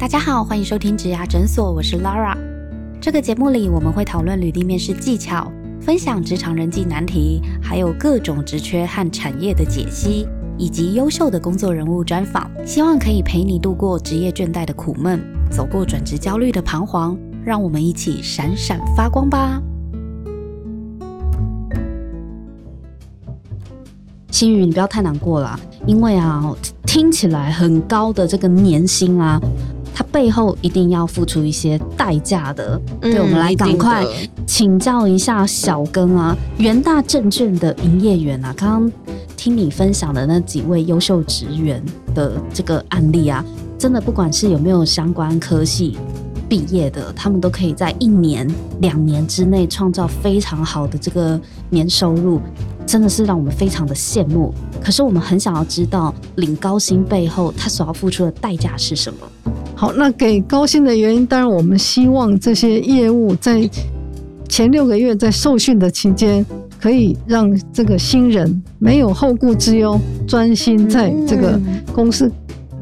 大家好，欢迎收听职涯诊所，我是 Lara。这个节目里，我们会讨论履历面试技巧，分享职场人际难题，还有各种职缺和产业的解析，以及优秀的工作人物专访，希望可以陪你度过职业倦怠的苦闷，走过转职焦虑的彷徨，让我们一起闪闪发光吧。心宇，你不要太难过了，因为啊，听起来很高的这个年薪啊，它背后一定要付出一些代价的。对，我们来赶快请教一下小根啊，元大证券的营业员啊，刚刚听你分享的那几位优秀职员的这个案例啊，真的不管是有没有相关科系毕业的，他们都可以在一年、两年之内创造非常好的这个年收入。真的是让我们非常的羡慕，可是我们很想要知道领高薪背后他所要付出的代价是什么。好，那给高薪的原因，当然我们希望这些业务在前六个月在受训的期间，可以让这个新人没有后顾之忧，专心在这个公司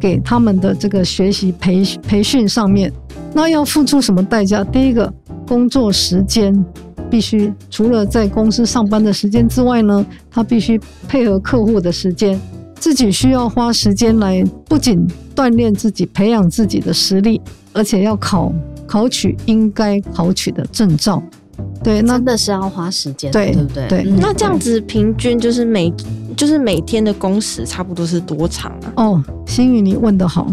给他们的这个学习培培训上面。那要付出什么代价？第一个，工作时间。必须除了在公司上班的时间之外呢，他必须配合客户的时间，自己需要花时间来不仅锻炼自己、培养自己的实力，而且要考考取应该考取的证照。对，那真的是要花时间，对不对？对。那这样子平均就是每就是每天的工时差不多是多长啊？哦，星宇，你问的好。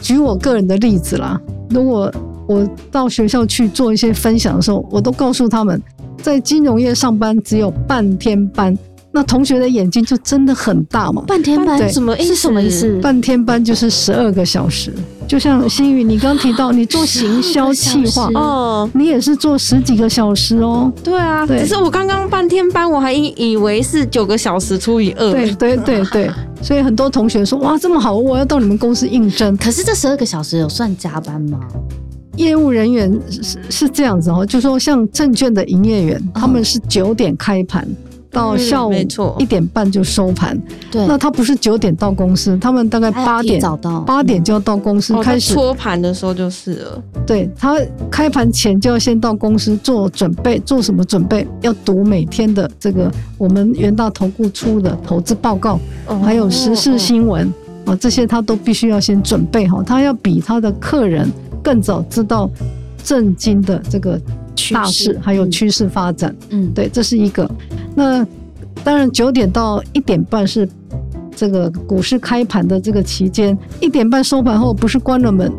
举我个人的例子啦，如果我到学校去做一些分享的时候，我都告诉他们，在金融业上班只有半天班，那同学的眼睛就真的很大嘛。半天班什么是什么意思？半天班就是十二个小时，就像新宇你刚提到，你做行销企划哦，你也是做十几个小时哦。对啊，只是我刚刚半天班，我还以以为是九个小时除以二。对对对对，所以很多同学说哇这么好，我要到你们公司应征。可是这十二个小时有算加班吗？业务人员是是这样子哦，就说像证券的营业员，他们是九点开盘到下午一点半就收盘。对，那他不是九点到公司，他们大概八点八点就要到公司开始搓盘的时候就是了。对他开盘前就要先到公司做准备，做什么准备？要读每天的这个我们元大投顾出的投资报告，还有时事新闻啊，这些他都必须要先准备好。他要比他的客人。更早知道震惊的这个大势，还有趋势发展。嗯，对，这是一个。那当然，九点到一点半是这个股市开盘的这个期间。一点半收盘后，不是关了门，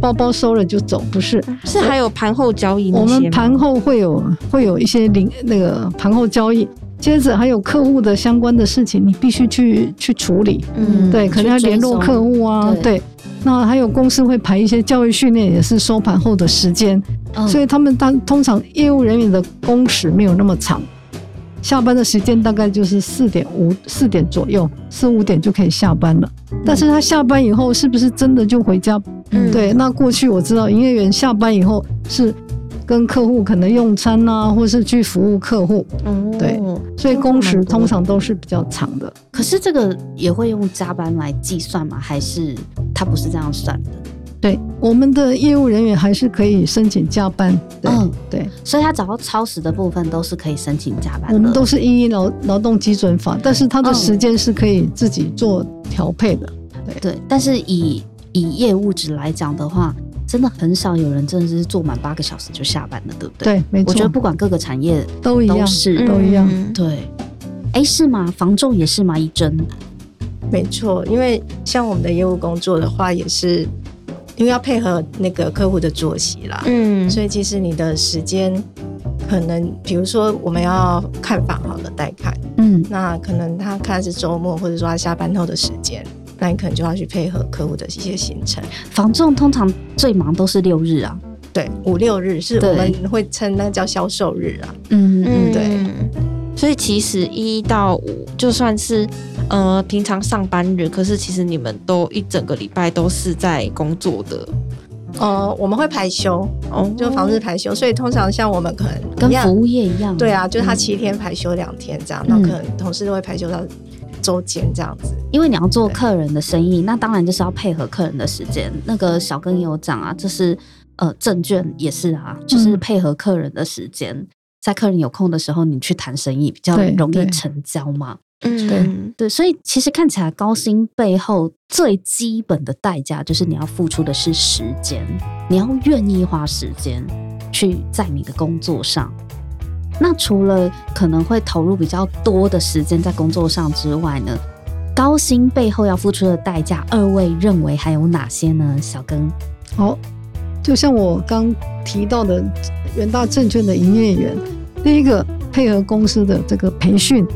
包包收了就走，不是，是还有盘后交易。我们盘后会有会有一些零那个盘后交易，接着还有客户的相关的事情，你必须去去处理。嗯，对，可能要联络客户啊，对。那还有公司会排一些教育训练，也是收盘后的时间，所以他们当通常业务人员的工时没有那么长，下班的时间大概就是四点五四点左右，四五点就可以下班了。但是他下班以后是不是真的就回家？嗯对，那过去我知道营业员下班以后是。跟客户可能用餐啊，或是去服务客户，对，所以工时通常都是比较长的。可是这个也会用加班来计算吗？还是它不是这样算的？对，我们的业务人员还是可以申请加班。嗯，对，所以他只要超时的部分都是可以申请加班。我们都是依劳劳动基准法，但是他的时间是可以自己做调配的。对，但是以以业务值来讲的话。真的很少有人真的是做满八个小时就下班了，对不对？对，没错。我觉得不管各个产业都一样，是都一样。对，哎，是吗？房仲也是吗？一针？没错，因为像我们的业务工作的话，也是因为要配合那个客户的作息啦，嗯，所以其实你的时间可能，比如说我们要看房，好了带看，嗯，那可能他看是周末，或者说他下班后的时间。那你可能就要去配合客户的一些行程。房仲通常最忙都是六日啊，对，五六日是我们会称那叫销售日啊。嗯嗯，对。所以其实一到五就算是呃平常上班日，可是其实你们都一整个礼拜都是在工作的。呃，我们会排休，哦，就房日排休。所以通常像我们可能跟服务业一样，对啊，就是他七天排休两天这样，那可能同事都会排休到。周间这样子。因为你要做客人的生意，那当然就是要配合客人的时间。那个小根也有讲啊，就是呃证券也是啊，就是配合客人的时间，在客人有空的时候，你去谈生意比较容易成交嘛。嗯，对对，所以其实看起来高薪背后最基本的代价就是你要付出的是时间，你要愿意花时间去在你的工作上。那除了可能会投入比较多的时间在工作上之外呢，高薪背后要付出的代价，二位认为还有哪些呢？小庚，好，就像我刚提到的，元大证券的营业员，第一个配合公司的这个培训。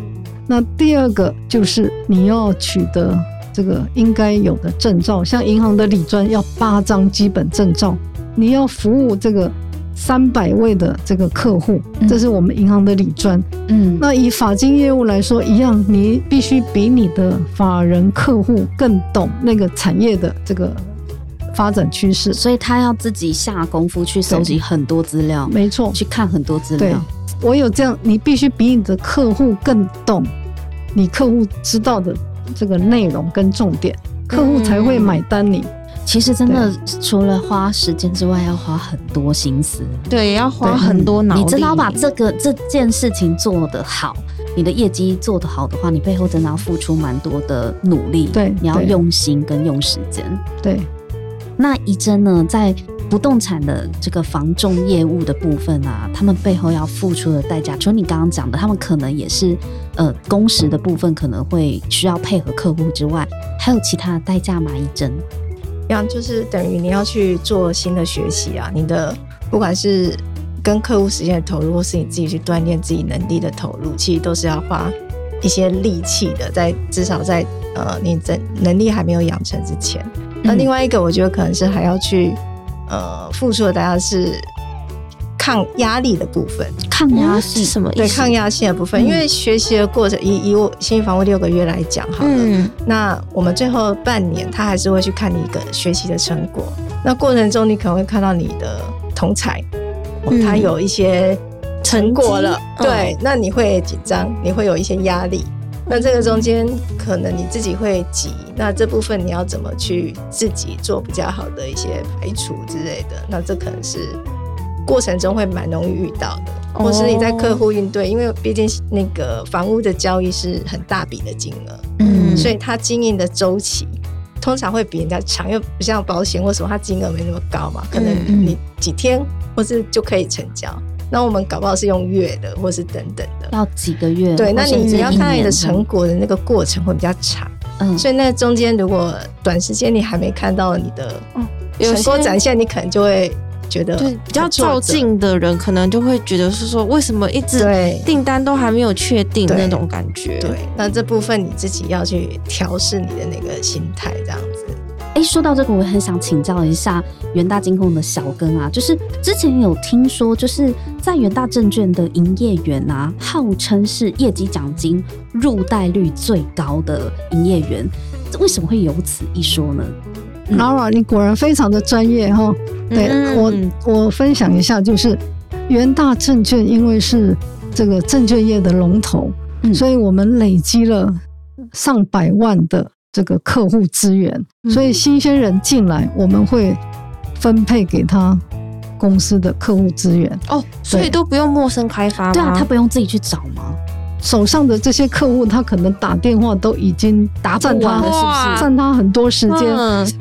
那第二个就是你要取得这个应该有的证照，像银行的理专要八张基本证照，你要服务这个三百位的这个客户，这是我们银行的理专。嗯，那以法金业务来说，一样，你必须比你的法人客户更懂那个产业的这个发展趋势，所以他要自己下功夫去收集很多资料，没错，去看很多资料。我有这样，你必须比你的客户更懂，你客户知道的这个内容跟重点，客户才会买单。你其实真的除了花时间之外，要花很多心思，对，要花很多脑力。你真的要把这个这件事情做得好，你的业绩做得好的话，你背后真的要付出蛮多的努力。对，你要用心跟用时间。对，那一真呢，在。不动产的这个房仲业务的部分啊，他们背后要付出的代价，除了你刚刚讲的，他们可能也是呃工时的部分可能会需要配合客户之外，还有其他的代价吗？一针，这样就是等于你要去做新的学习啊，你的不管是跟客户时间的投入，或是你自己去锻炼自己能力的投入，其实都是要花一些力气的，在至少在呃你在能力还没有养成之前。那另外一个，我觉得可能是还要去。呃，付出的代价是抗压力的部分，抗压是什么？对，抗压性的部分，因为学习的过程，以以我新房屋六个月来讲好了，那我们最后半年，他还是会去看你一个学习的成果。那过程中，你可能会看到你的同才，他有一些成果了，对，那你会紧张，你会有一些压力。那这个中间可能你自己会急，那这部分你要怎么去自己做比较好的一些排除之类的？那这可能是过程中会蛮容易遇到的，或是你在客户应对，因为毕竟那个房屋的交易是很大笔的金额，嗯，所以它经营的周期通常会比人家长，又不像保险或什么，它金额没那么高嘛，可能你几天或是就可以成交。那我们搞不好是用月的，或是等等的，要几个月。对，那你你要看你的成果的那个过程会比较长，嗯，所以那中间如果短时间你还没看到你的成果展现，你可能就会觉得，对，比较照进的人可能就会觉得是说，为什么一直订单都还没有确定那种感觉？对，那这部分你自己要去调试你的那个心态，这样子。哎，说到这个，我很想请教一下元大金控的小根啊，就是之前有听说，就是在元大证券的营业员啊，号称是业绩奖金入袋率最高的营业员，为什么会有此一说呢？Lara，你果然非常的专业哈。对我，我分享一下，就是元大证券因为是这个证券业的龙头，所以我们累积了上百万的。这个客户资源，所以新鲜人进来，我们会分配给他公司的客户资源哦，所以都不用陌生开发，对啊，他不用自己去找吗？手上的这些客户，他可能打电话都已经打占他，是不是占他很多时间？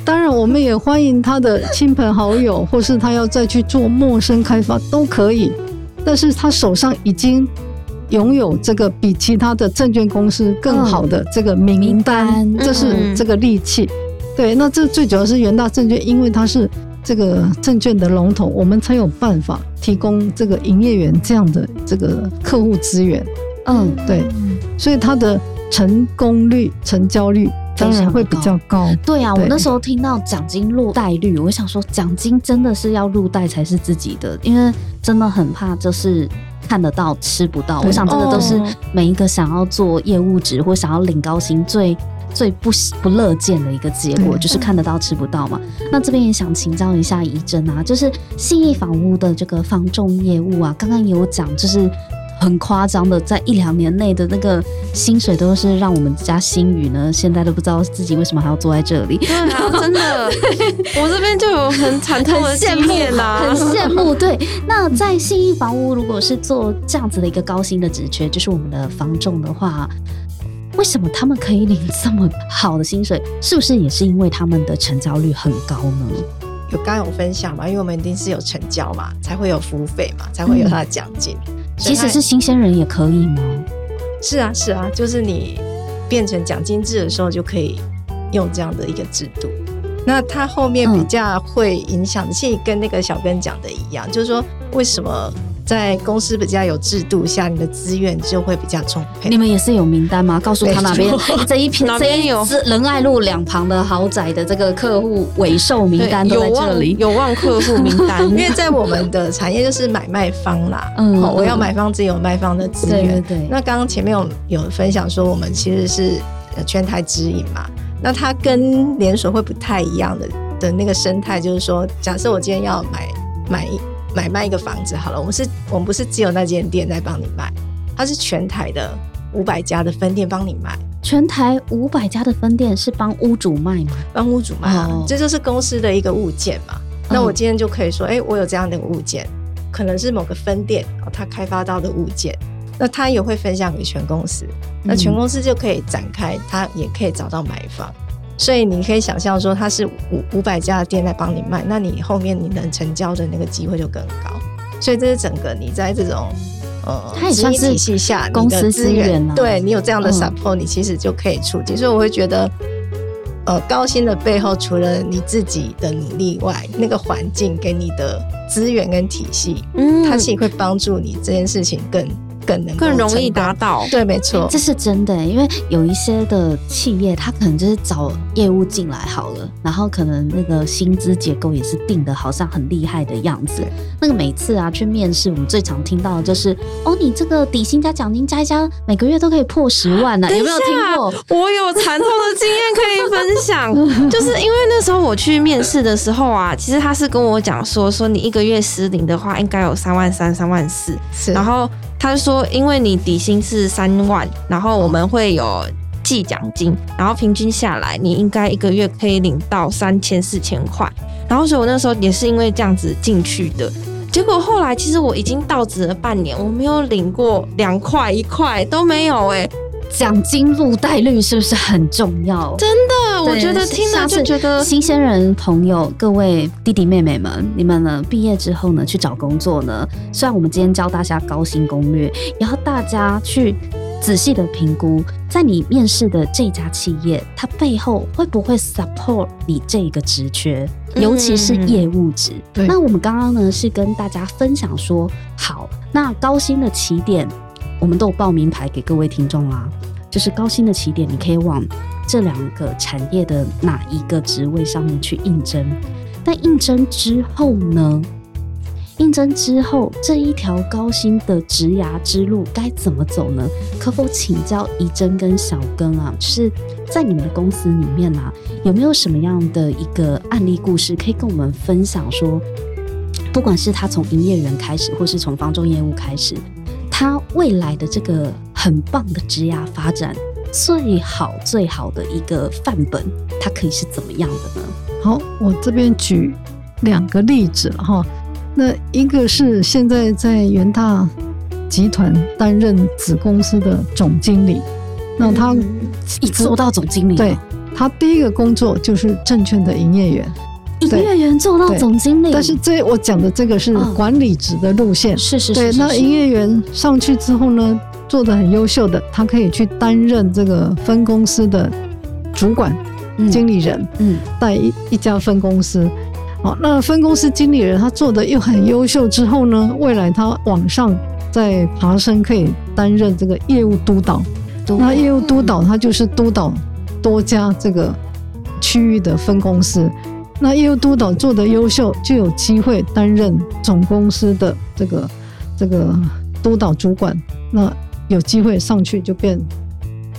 当然，我们也欢迎他的亲朋好友，或是他要再去做陌生开发都可以，但是他手上已经。拥有这个比其他的证券公司更好的这个名单，这是这个利器。对，那这最主要是元大证券，因为它是这个证券的龙头，我们才有办法提供这个营业员这样的这个客户资源。嗯，对，所以它的成功率、成交率当然会比较高。对啊，我那时候听到奖金落袋率，我想说奖金真的是要入袋才是自己的，因为真的很怕就是。看得到吃不到，我想这个都是每一个想要做业务职或想要领高薪最最不不乐见的一个结果，就是看得到吃不到嘛。那这边也想请教一下怡珍啊，就是信义房屋的这个房仲业务啊，刚刚有讲就是很夸张的，在一两年内的那个薪水都是让我们家新宇呢，现在都不知道自己为什么还要坐在这里。对啊，真的，我这边就有很惨痛的羡慕啦，很羡慕。对，那在信义房屋，如果是做这样子的一个高薪的职缺，就是我们的房仲的话，为什么他们可以领这么好的薪水？是不是也是因为他们的成交率很高呢？有刚有分享嘛？因为我们一定是有成交嘛，才会有服务费嘛，才会有他的奖金。即使是新鲜人也可以吗？是啊，是啊，就是你变成奖金制的时候，就可以用这样的一个制度。那它后面比较会影响的，其实跟那个小根讲的一样，就是说为什么？在公司比较有制度下，你的资源就会比较充沛。你们也是有名单吗？告诉他 哪边这一片这一有仁爱路两旁的豪宅的这个客户尾售名单都在这里，有望客户名单。因为在我们的产业就是买卖方啦，嗯，我要买方自有卖方的资源。对对。那刚刚前面有有分享说，我们其实是全台指引嘛，那它跟连锁会不太一样的的那个生态，就是说，假设我今天要买买。买卖一个房子好了，我们是，我们不是只有那间店在帮你卖，它是全台的五百家的分店帮你卖。全台五百家的分店是帮屋主卖吗？帮屋主卖啊，这就是公司的一个物件嘛。那我今天就可以说，哎，我有这样的物件，可能是某个分店哦，他开发到的物件，那他也会分享给全公司，那全公司就可以展开，他也可以找到买方。所以你可以想象说，它是五五百家的店在帮你卖，那你后面你能成交的那个机会就更高。所以这是整个你在这种呃算是体系下，公司资源，对你有这样的 support，你其实就可以触及。所以我会觉得，呃，高薪的背后，除了你自己的努力外，那个环境给你的资源跟体系，嗯，它其实会帮助你这件事情更。更能更容易达到，对，没错，这是真的。因为有一些的企业，他可能就是找业务进来好了，然后可能那个薪资结构也是定的，好像很厉害的样子。那个每次啊去面试，我们最常听到的就是，哦，你这个底薪加奖金加一加，每个月都可以破十万呢。有没有听过？我有惨痛的经验可以分享，就是因为那时候我去面试的时候啊，其实他是跟我讲说，说你一个月失灵的话，应该有三万三、三万四，然后。他说：“因为你底薪是三万，然后我们会有计奖金，然后平均下来，你应该一个月可以领到三千四千块。然后，所以我那时候也是因为这样子进去的。结果后来，其实我已经到职了半年，我没有领过两块一块都没有。哎，奖金入袋率是不是很重要？真的，我觉得听了就觉得新鲜人朋友，各位弟弟妹妹们，你们呢毕业之后呢去找工作呢？虽然我们今天教大家高薪攻略，也要大家去仔细的评估，在你面试的这家企业，它背后会不会 support 你这个职缺，尤其是业务职。那我们刚刚呢是跟大家分享说，好，那高薪的起点，我们都有报名牌给各位听众啦。就是高薪的起点，你可以往这两个产业的哪一个职位上面去应征。但应征之后呢？应征之后，这一条高薪的职涯之路该怎么走呢？可否请教怡珍跟小根啊？就是在你们的公司里面啊，有没有什么样的一个案例故事可以跟我们分享？说，不管是他从营业员开始，或是从方中业务开始，他未来的这个很棒的职涯发展，最好最好的一个范本，它可以是怎么样的呢？好，我这边举两个例子哈。那一个是现在在元大集团担任子公司的总经理，那他一做到总经理，对他第一个工作就是证券的营业员，营业员做到总经理。但是这我讲的这个是管理职的路线，是是是。对，那营业员上去之后呢，做的很优秀的，他可以去担任这个分公司的主管、经理人，嗯，带一一家分公司。好，那分公司经理人他做的又很优秀，之后呢，未来他往上再爬升，可以担任这个业务督导。那业务督导他就是督导多家这个区域的分公司。那业务督导做得优秀，就有机会担任总公司的这个这个督导主管。那有机会上去就变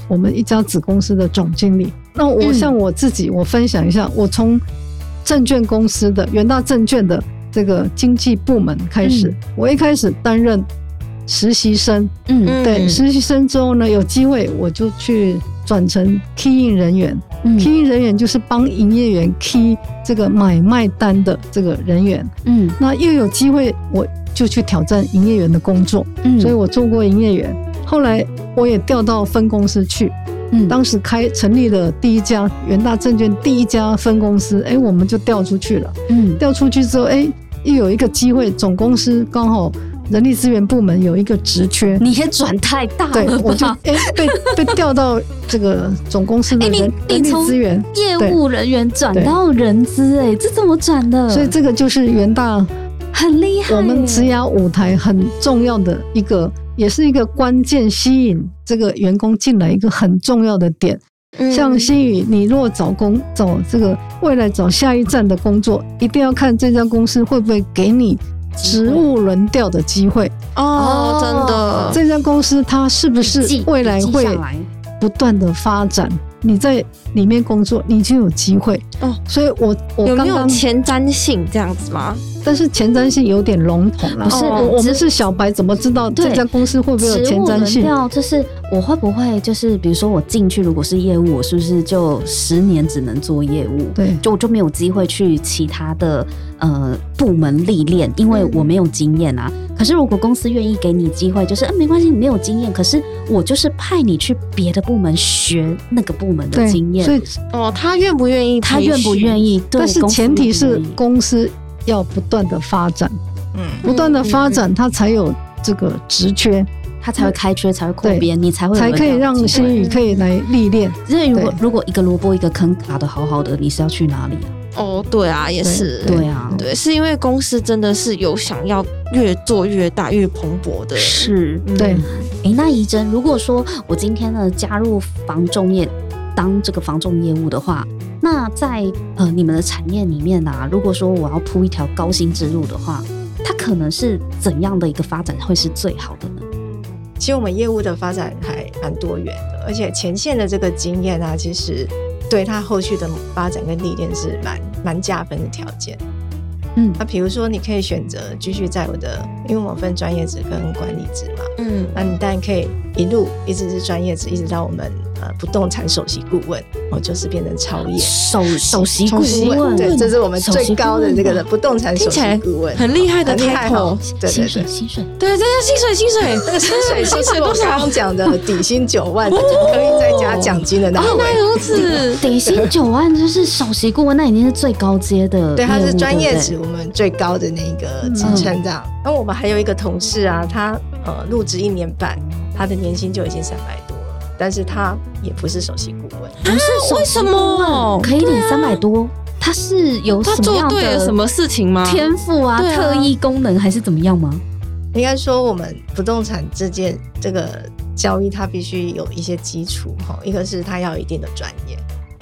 我们一家子公司的总经理。那我像我自己，我分享一下，我从证券公司的元大证券的这个经济部门开始，我一开始担任实习生，嗯，对，实习生之后呢，有机会我就去转成 key in 人员，key 人员就是帮营业员 key 这个买卖单的这个人员，嗯，那又有机会我就去挑战营业员的工作，嗯，所以我做过营业员，后来我也调到分公司去，嗯，当时开成立了第一家元大证券第一家分公司，哎，我们就调出去了，嗯，调出去之后，哎，又有一个机会，总公司刚好。人力资源部门有一个职缺，你也转太大了，对，我就 哎被被调到这个总公司的人人力资源业务人员转到人资，哎，这怎么转的？所以这个就是元大很厉害，我们职涯舞台很重要的一个，也是一个关键，吸引这个员工进来一个很重要的点。像新宇，你如果找工找这个未来找下一站的工作，一定要看这家公司会不会给你。职务轮调的机会哦，真的，这家公司它是不是未来会不断的发展？你在里面工作，你就有机会哦。所以，我我有没有前瞻性这样子吗？但是前瞻性有点笼统了。不是，我们是小白，怎么知道这家公司会不会有前瞻性？就是我会不会就是，比如说我进去，如果是业务，我是不是就十年只能做业务？对，就我就没有机会去其他的呃部门历练，因为我没有经验啊。可是如果公司愿意给你机会，就是嗯没关系，你没有经验，可是我就是派你去别的部门学那个部门的经验。所以哦，他愿不愿意？他愿不愿意？但是前提是公司。要不断的发展，嗯，不断的发展，他才有这个职缺，它才会开缺，才会扩编，你才会才可以让新宇可以来历练。因为如果如果一个萝卜一个坑卡的好好的，你是要去哪里啊？哦，对啊，也是，对啊，对，是因为公司真的是有想要越做越大、越蓬勃的，是，对。哎，那怡珍，如果说我今天呢加入房仲业，当这个房仲业务的话。那在呃你们的产业里面呢，如果说我要铺一条高薪之路的话，它可能是怎样的一个发展会是最好的呢？其实我们业务的发展还蛮多元的，而且前线的这个经验啊，其实对他后续的发展跟历练是蛮蛮加分的条件。嗯，那比如说你可以选择继续在我的，因为我分专业职跟管理职嘛，嗯，那你当然可以一路一直是专业职，一直到我们。呃，不动产首席顾问，我，就是变成超业。首首席顾问，对，这是我们最高的这个不动产首席顾问，很厉害的厉害哦，对对对，薪水，对，这是薪水，薪水，这个薪水，薪水多少？刚刚讲的底薪九万，可以再加奖金的那原来如此，底 薪九万就是首席顾问，那已经是最高阶的，对，他是专业值我们最高的那个职称这样。那我们还有一个同事啊，他呃入职一年半，他的年薪就已经三百多。但是他也不是首席顾问，不是首席顾问可以领三百多？他是有什么样的什么事情吗？天赋啊，特异功能还是怎么样吗？应该说，我们不动产这件这个交易，它必须有一些基础哈。一个是他要有一定的专业。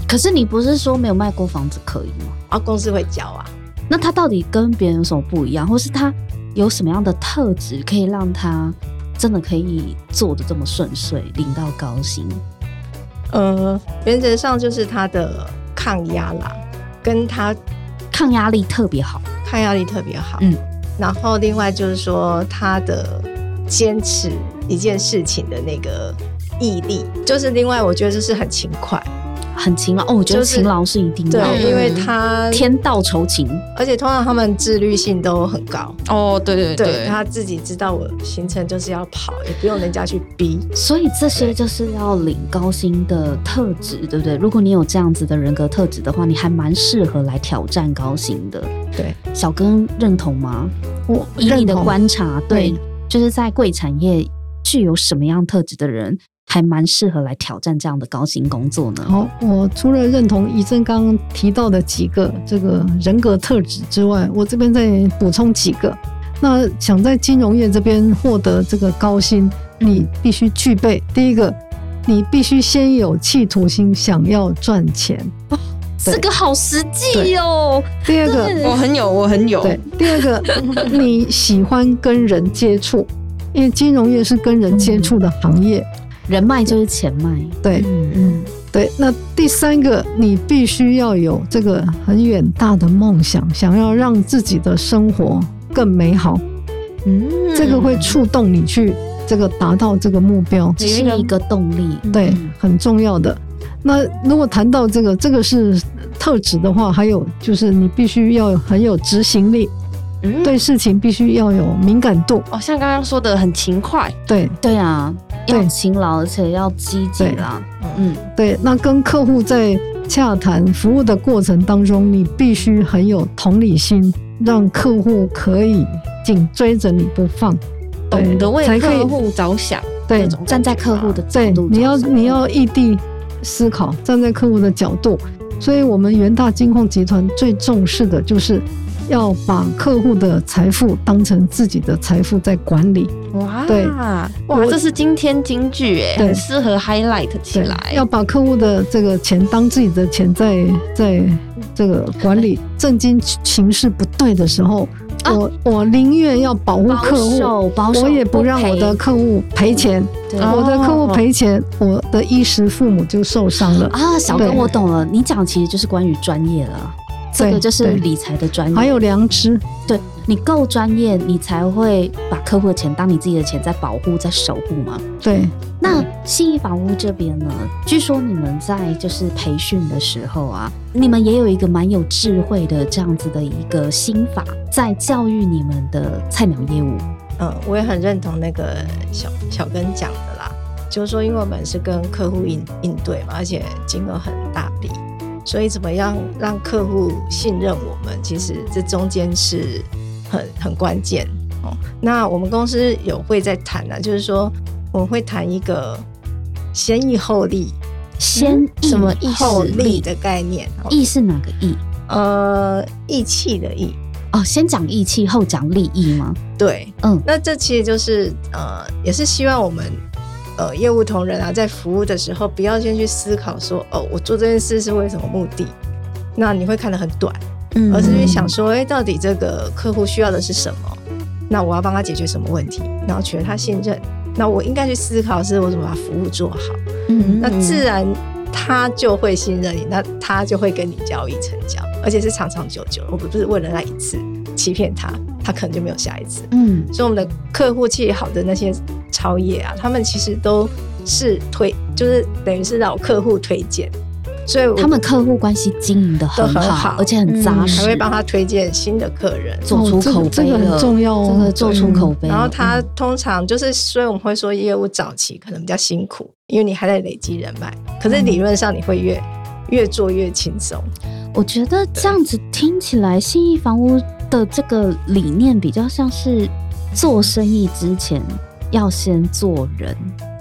可是你不是说没有卖过房子可以吗？啊，公司会教啊。那他到底跟别人有什么不一样，或是他有什么样的特质可以让他？真的可以做的这么顺遂，领到高薪？呃，原则上就是他的抗压啦，跟他抗压力特别好，抗压力特别好。嗯，然后另外就是说他的坚持一件事情的那个毅力，就是另外我觉得就是很勤快。很勤劳哦，我觉得勤劳是一定要，对，因为他天道酬勤，而且通常他们自律性都很高。哦，对对对，他自己知道我行程就是要跑，也不用人家去逼，所以这些就是要领高薪的特质，对不对？如果你有这样子的人格特质的话，你还蛮适合来挑战高薪的。对，小根认同吗？我以你的观察，对，就是在贵产业具有什么样特质的人？还蛮适合来挑战这样的高薪工作呢。好，我除了认同怡正刚刚提到的几个这个人格特质之外，我这边再补充几个。那想在金融业这边获得这个高薪，你必须具备第一个，你必须先有企图心，想要赚钱。这个好实际哦。第二个，我很有，我很有。对，第二个，你喜欢跟人接触，因为金融业是跟人接触的行业。人脉就是钱脉，对，嗯，对。那第三个，你必须要有这个很远大的梦想，想要让自己的生活更美好。嗯，这个会触动你去这个达到这个目标，是一个动力，对，很重要的。那如果谈到这个，这个是特质的话，还有就是你必须要很有执行力，嗯，对事情必须要有敏感度。哦，像刚刚说的很勤快，对。对啊，要勤劳而且要积极啦。嗯，对。那跟客户在洽谈服务的过程当中，你必须很有同理心，让客户可以紧追着你不放，懂得为客户着想，对，站在客户的角度，你要你要异地。思考站在客户的角度，所以我们元大金控集团最重视的就是要把客户的财富当成自己的财富在管理。哇，对，哇，这是今天金句哎，很适合 highlight 起来。要把客户的这个钱当自己的钱在在这个管理，正经情势不对的时候。我我宁愿要保护客户，我也不让我的客户赔钱。我的客户赔钱，我的衣食父母就受伤了啊！小哥，我懂了，你讲其实就是关于专业了，这个就是理财的专业，还有良知。对你够专业，你才会把客户的钱当你自己的钱在保护、在守护嘛。对。那信义房屋这边呢？据说你们在就是培训的时候啊，你们也有一个蛮有智慧的这样子的一个心法，在教育你们的菜鸟业务。嗯，我也很认同那个小小根讲的啦，就是说，因为我们是跟客户应应对嘛，而且金额很大笔，所以怎么样让客户信任我们，其实这中间是很很关键哦。那我们公司有会在谈呢，就是说。我们会谈一个先易后利，先什么易后利的概念？义是哪个义？呃，义气的义。哦，先讲义气，后讲利益吗？对，嗯，那这其实就是呃，也是希望我们呃业务同仁啊，在服务的时候，不要先去思考说，哦，我做这件事是为什么目的？那你会看得很短，嗯，而是去想说，哎，到底这个客户需要的是什么？那我要帮他解决什么问题？然后取得他信任。那我应该去思考，是我怎么把服务做好。嗯，那自然他就会信任你，那他就会跟你交易成交，而且是长长久久。我不是为了那一次欺骗他，他可能就没有下一次。嗯，所以我们的客户气好的那些超业啊，他们其实都是推，就是等于是老客户推荐。所以他们客户关系经营的很好，而且很扎实，还会帮他推荐新的客人，做出口碑，这个很重要哦，真的做出口碑。然后他通常就是，所以我们会说业务早期可能比较辛苦，因为你还在累积人脉，可是理论上你会越越做越轻松。我觉得这样子听起来，信义房屋的这个理念比较像是做生意之前要先做人，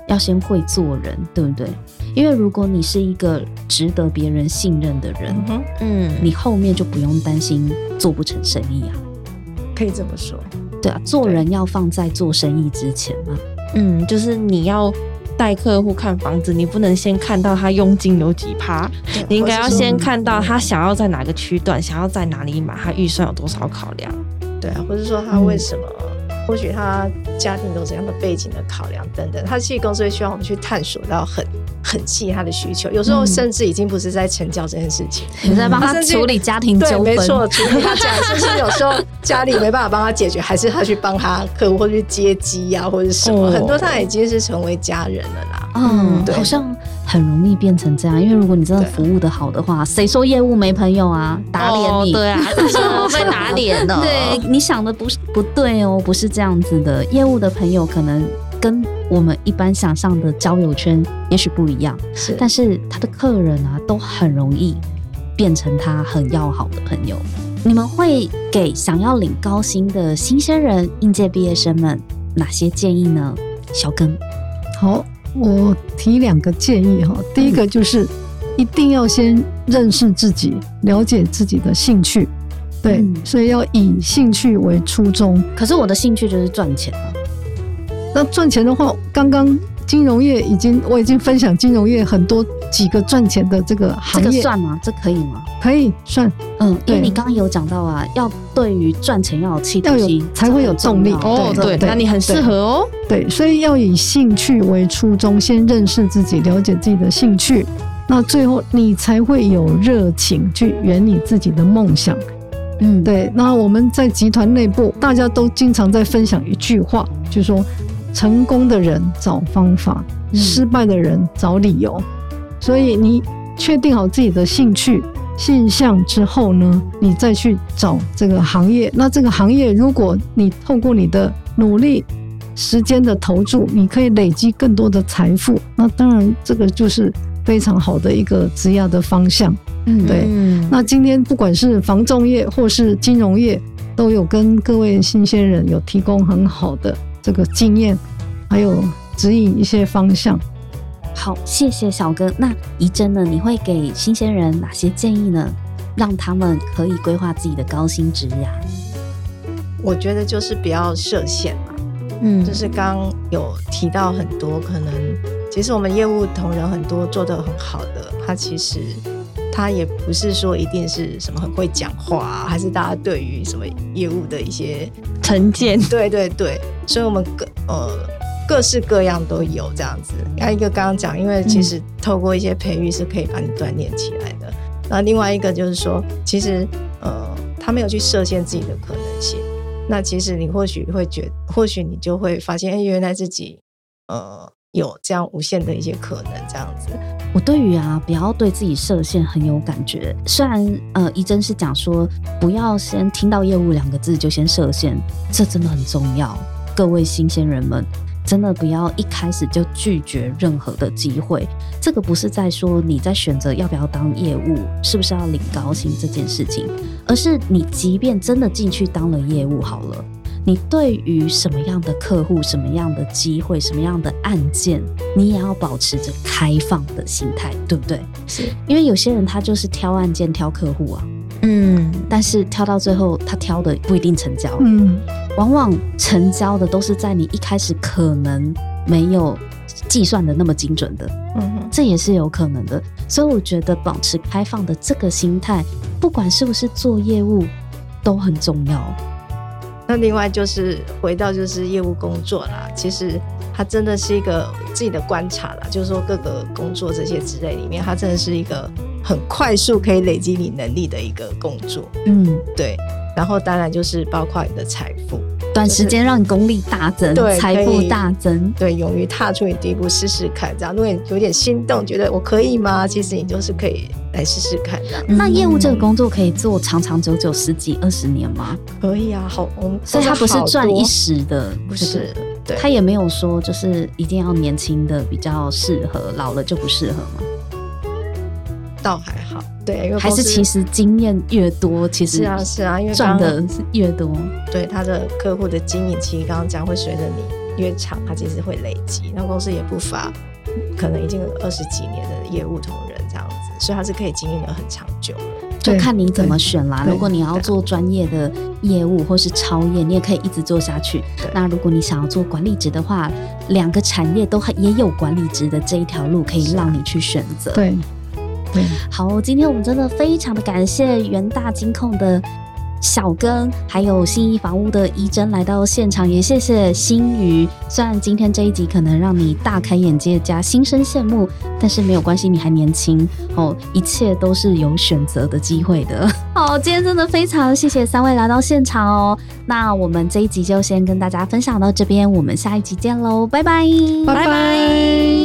要先会做人，对不对？因为如果你是一个值得别人信任的人，嗯，你后面就不用担心做不成生意啊。可以这么说，对啊，做人要放在做生意之前嘛。嗯，就是你要带客户看房子，你不能先看到他佣金有几趴，你应该要先看到他想要在哪个区段，想要在哪里买，他预算有多少考量。对啊，或者说他为什么？或许他家庭有怎样的背景的考量等等，他其实公司会希望我们去探索到很很细他的需求，有时候甚至已经不是在成交这件事情，你在帮他处理家庭纠纷，没错，处理他家，甚至有时候家里没办法帮他解决，还是他去帮他客户或去接机呀，或者什么，很多他已经是成为家人了啦。嗯，好像。很容易变成这样，因为如果你真的服务的好的话，谁说业务没朋友啊？打脸你，对啊，说被打脸了。对，你想的不是不对哦，不是这样子的。业务的朋友可能跟我们一般想象的交友圈也许不一样，是，但是他的客人啊，都很容易变成他很要好的朋友。你们会给想要领高薪的新鲜人、应届毕业生们哪些建议呢？小根，好。我提两个建议哈，第一个就是一定要先认识自己，了解自己的兴趣，对，所以要以兴趣为初衷。可是我的兴趣就是赚钱啊。那赚钱的话，刚刚。金融业已经，我已经分享金融业很多几个赚钱的这个行业，这个算吗？这可以吗？可以算，嗯，因为你刚刚有讲到啊，要对于赚钱要有企图心，才会有动力。哦，对，那你很适合哦。对，所以要以兴趣为初衷，先认识自己，了解自己的兴趣，那最后你才会有热情去圆你自己的梦想。嗯，对。那我们在集团内部，大家都经常在分享一句话，就是说，成功的人找方法，失败的人找理由。所以你确定好自己的兴趣、现象之后呢，你再去找这个行业。那这个行业，如果你透过你的努力、时间的投注，你可以累积更多的财富。那当然，这个就是非常好的一个职业的方向。嗯，对。那今天不管是房重业或是金融业，都有跟各位新鲜人有提供很好的这个经验，还有指引一些方向。好，谢谢小哥。那怡珍呢？你会给新鲜人哪些建议呢？让他们可以规划自己的高薪职涯？我觉得就是不要设限嘛。嗯，就是刚有提到很多可能，其实我们业务同仁很多做的很好的，他其实。他也不是说一定是什么很会讲话，还是大家对于什么业务的一些成见。对对对，所以我们各呃各式各样都有这样子。还有一个刚刚讲，因为其实透过一些培育是可以把你锻炼起来的。那另外一个就是说，其实呃他没有去设限自己的可能性。那其实你或许会觉，或许你就会发现，哎，原来自己呃。有这样无限的一些可能，这样子。我对于啊，不要对自己设限很有感觉。虽然呃，一真是讲说不要先听到业务两个字就先设限，这真的很重要。各位新鲜人们，真的不要一开始就拒绝任何的机会。这个不是在说你在选择要不要当业务，是不是要领高薪这件事情，而是你即便真的进去当了业务好了。你对于什么样的客户、什么样的机会、什么样的案件，你也要保持着开放的心态，对不对？是。因为有些人他就是挑案件、挑客户啊，嗯，但是挑到最后，他挑的不一定成交，嗯，往往成交的都是在你一开始可能没有计算的那么精准的，嗯，这也是有可能的。所以我觉得保持开放的这个心态，不管是不是做业务，都很重要。那另外就是回到就是业务工作啦，其实它真的是一个自己的观察啦，就是说各个工作这些之类里面，它真的是一个很快速可以累积你能力的一个工作。嗯，对。然后当然就是包括你的财富，短时间让你功力大增，财富大增。对，勇于踏出你第一步试试看，这样如果你有点心动，觉得我可以吗？其实你就是可以。来试试看，这样。那业务这个工作可以做长长久久十几二十年吗？可以啊，好，我们所以它不是赚一时的，不是，对，他也没有说就是一定要年轻的比较适合，老了就不适合吗？倒还好，对，因为还是其实经验越多，其实是啊是啊，因为赚的越多，对他的客户的经营其实，刚刚讲会随着你越长，他其实会累积。那公司也不乏可能已经有二十几年的业务同仁这样子。所以他是可以经营的很长久，就看你怎么选啦。如果你要做专业的业务或是超业，你也可以一直做下去。那如果你想要做管理职的话，两个产业都也有管理职的这一条路可以让你去选择。对，好，今天我们真的非常的感谢元大金控的。小根还有新义房屋的怡珍来到现场，也谢谢新宇。虽然今天这一集可能让你大开眼界加心生羡慕，但是没有关系，你还年轻哦，一切都是有选择的机会的。好，今天真的非常谢谢三位来到现场哦。那我们这一集就先跟大家分享到这边，我们下一集见喽，拜拜，拜拜。